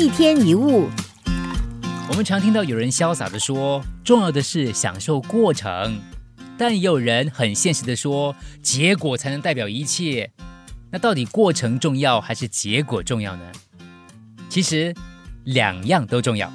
一天一物，我们常听到有人潇洒的说，重要的是享受过程，但也有人很现实的说，结果才能代表一切。那到底过程重要还是结果重要呢？其实两样都重要。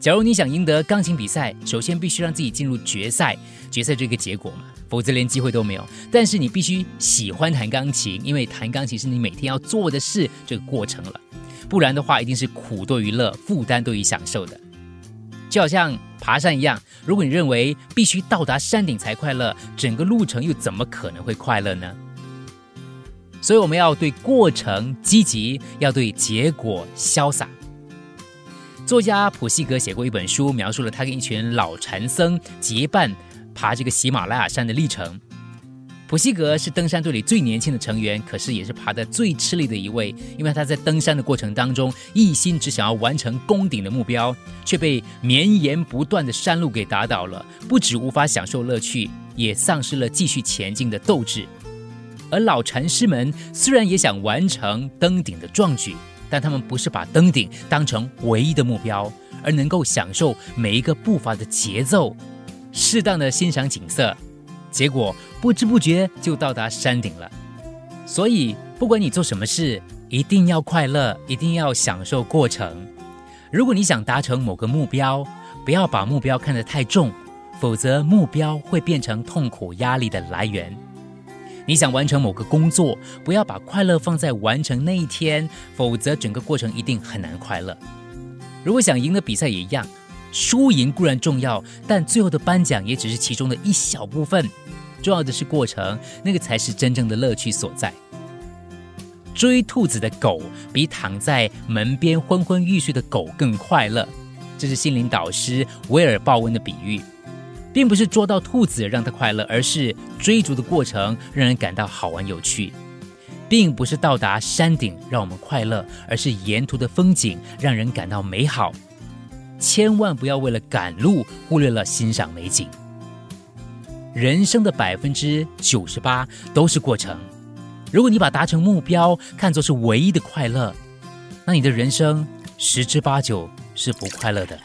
假如你想赢得钢琴比赛，首先必须让自己进入决赛，决赛这个结果嘛，否则连机会都没有。但是你必须喜欢弹钢琴，因为弹钢琴是你每天要做的事，这个过程了。不然的话，一定是苦多于乐，负担多于享受的。就好像爬山一样，如果你认为必须到达山顶才快乐，整个路程又怎么可能会快乐呢？所以我们要对过程积极，要对结果潇洒。作家普希格写过一本书，描述了他跟一群老禅僧结伴爬这个喜马拉雅山的历程。普希格是登山队里最年轻的成员，可是也是爬得最吃力的一位，因为他在登山的过程当中，一心只想要完成攻顶的目标，却被绵延不断的山路给打倒了。不止无法享受乐趣，也丧失了继续前进的斗志。而老禅师们虽然也想完成登顶的壮举，但他们不是把登顶当成唯一的目标，而能够享受每一个步伐的节奏，适当的欣赏景色。结果不知不觉就到达山顶了，所以不管你做什么事，一定要快乐，一定要享受过程。如果你想达成某个目标，不要把目标看得太重，否则目标会变成痛苦压力的来源。你想完成某个工作，不要把快乐放在完成那一天，否则整个过程一定很难快乐。如果想赢得比赛也一样。输赢固然重要，但最后的颁奖也只是其中的一小部分。重要的是过程，那个才是真正的乐趣所在。追兔子的狗比躺在门边昏昏欲睡的狗更快乐，这是心灵导师威尔鲍温的比喻，并不是捉到兔子让他快乐，而是追逐的过程让人感到好玩有趣，并不是到达山顶让我们快乐，而是沿途的风景让人感到美好。千万不要为了赶路忽略了欣赏美景。人生的百分之九十八都是过程。如果你把达成目标看作是唯一的快乐，那你的人生十之八九是不快乐的。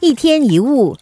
一天一物。